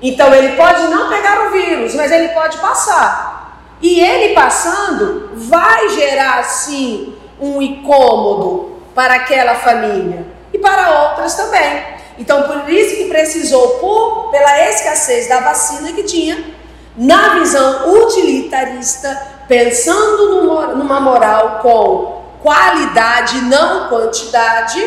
Então ele pode não pegar o vírus, mas ele pode passar. E ele passando vai gerar sim um incômodo para aquela família e para outras também. Então, por isso que precisou, por, pela escassez da vacina que tinha, na visão utilitarista, pensando numa moral com qualidade, não quantidade,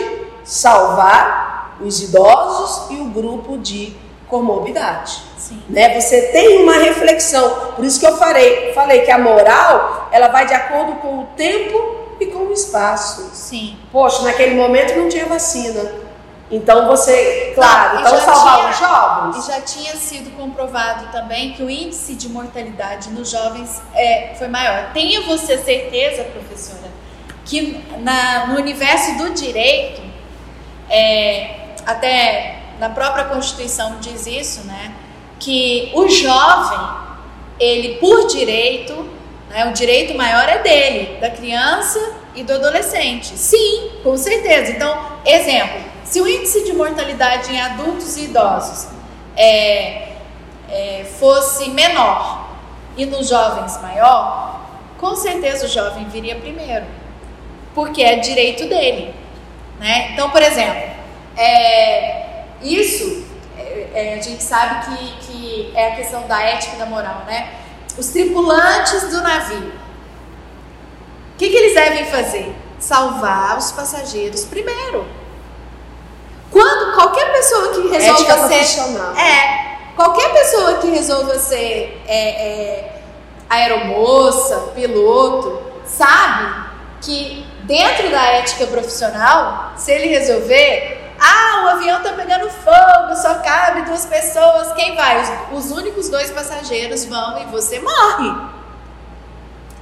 salvar os idosos e o grupo de comorbidade. Sim. Né? Você tem uma reflexão. Por isso que eu falei, falei que a moral ela vai de acordo com o tempo e com o espaço. Sim. Poxa, naquele momento não tinha vacina. Então você, claro, não, então salvar tinha, os jovens. E já tinha sido comprovado também que o índice de mortalidade nos jovens é, foi maior. Tenha você certeza, professora, que na, no universo do direito, é, até na própria Constituição diz isso, né? Que o jovem, ele por direito, né, o direito maior é dele, da criança e do adolescente. Sim, com certeza. Então, exemplo, se o índice de mortalidade em adultos e idosos é, é, fosse menor e nos jovens maior, com certeza o jovem viria primeiro, porque é direito dele. Né? Então, por exemplo, é, isso é, é, a gente sabe que, que é a questão da ética e da moral, né? Os tripulantes do navio, o que, que eles devem fazer? Salvar os passageiros primeiro. Quando qualquer pessoa que resolva ser. É, qualquer pessoa que resolva ser é, é, aeromoça, piloto, sabe que dentro da ética profissional, se ele resolver, ah, o avião tá pegando fogo, só cabe duas pessoas, quem vai? Os, os únicos dois passageiros vão e você morre.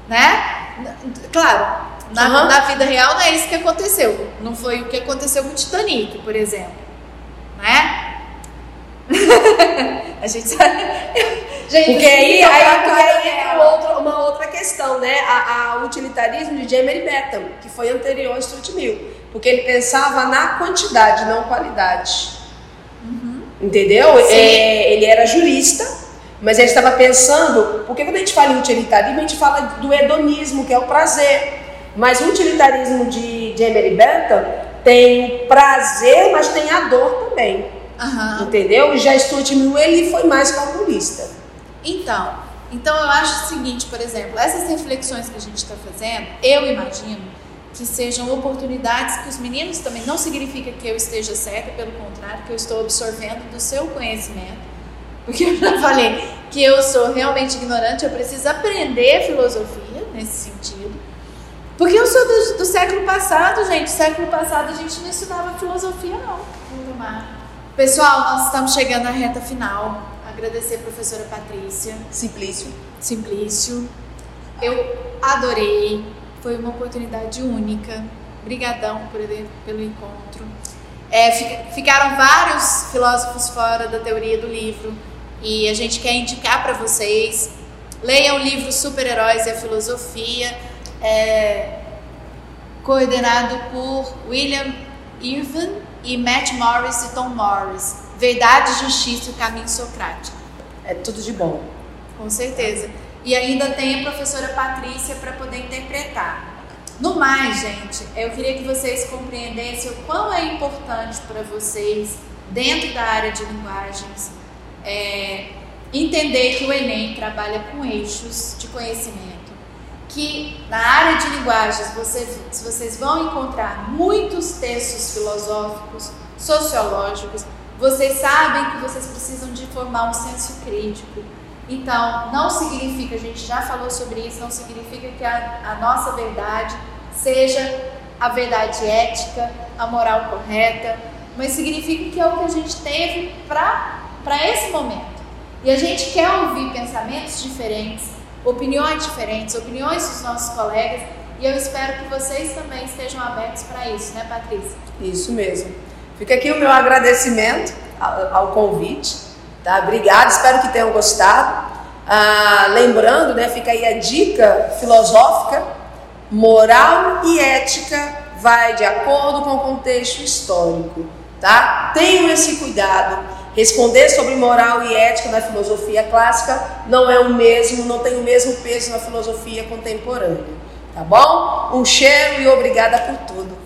Né? Claro, na, uhum. na vida real não é isso que aconteceu. Não foi o que aconteceu com o Titanic, por exemplo. Né? a gente sabe. gente, porque aí, aí, porque aí é outra, uma outra questão, né? A, a utilitarismo de James Bentham, que foi anterior ao Stuart Mill. Porque ele pensava na quantidade, não qualidade. Uhum. Entendeu? É, ele era jurista, mas ele estava pensando. Porque quando a gente fala em utilitarismo, a gente fala do hedonismo, que é o prazer. Mas o utilitarismo de, de Bentham tem o prazer, mas tem a dor também. Uhum. Entendeu? E já Stuart Mill, ele foi mais calculista. Então, então eu acho o seguinte, por exemplo, essas reflexões que a gente está fazendo, eu imagino que sejam oportunidades que os meninos também, não significa que eu esteja certa, pelo contrário, que eu estou absorvendo do seu conhecimento, porque eu já falei que eu sou realmente ignorante, eu preciso aprender filosofia nesse sentido, porque eu sou do, do, século passado, gente. Século passado a gente não ensinava filosofia, não. Pessoal, nós estamos chegando à reta final. Agradecer a professora Patrícia. Simplício. Simplício. Eu adorei. Foi uma oportunidade única. Obrigadão por, pelo encontro. É, ficaram vários filósofos fora da teoria do livro e a gente quer indicar para vocês. Leiam o livro Super-Heróis e a Filosofia é, coordenado por William Irvin e Matt Morris e Tom Morris. Verdade, Justiça e Caminho Socrático. É tudo de bom. Com certeza. E ainda tem a professora Patrícia para poder interpretar. No mais, gente, eu queria que vocês compreendessem o quão é importante para vocês, dentro da área de linguagens, é, entender que o Enem trabalha com eixos de conhecimento que na área de linguagens vocês, vocês vão encontrar muitos textos filosóficos, sociológicos, vocês sabem que vocês precisam de formar um senso crítico. Então, não significa, a gente já falou sobre isso, não significa que a, a nossa verdade seja a verdade ética, a moral correta, mas significa que é o que a gente teve para esse momento. E a gente quer ouvir pensamentos diferentes, opiniões diferentes, opiniões dos nossos colegas, e eu espero que vocês também estejam abertos para isso, né, Patrícia? Isso mesmo. Fica aqui o meu agradecimento ao, convite, tá? Obrigada, espero que tenham gostado. Ah, lembrando, né, fica aí a dica filosófica, moral e ética vai de acordo com o contexto histórico, tá? Tenham esse cuidado Responder sobre moral e ética na filosofia clássica não é o mesmo, não tem o mesmo peso na filosofia contemporânea. Tá bom? Um cheiro e obrigada por tudo.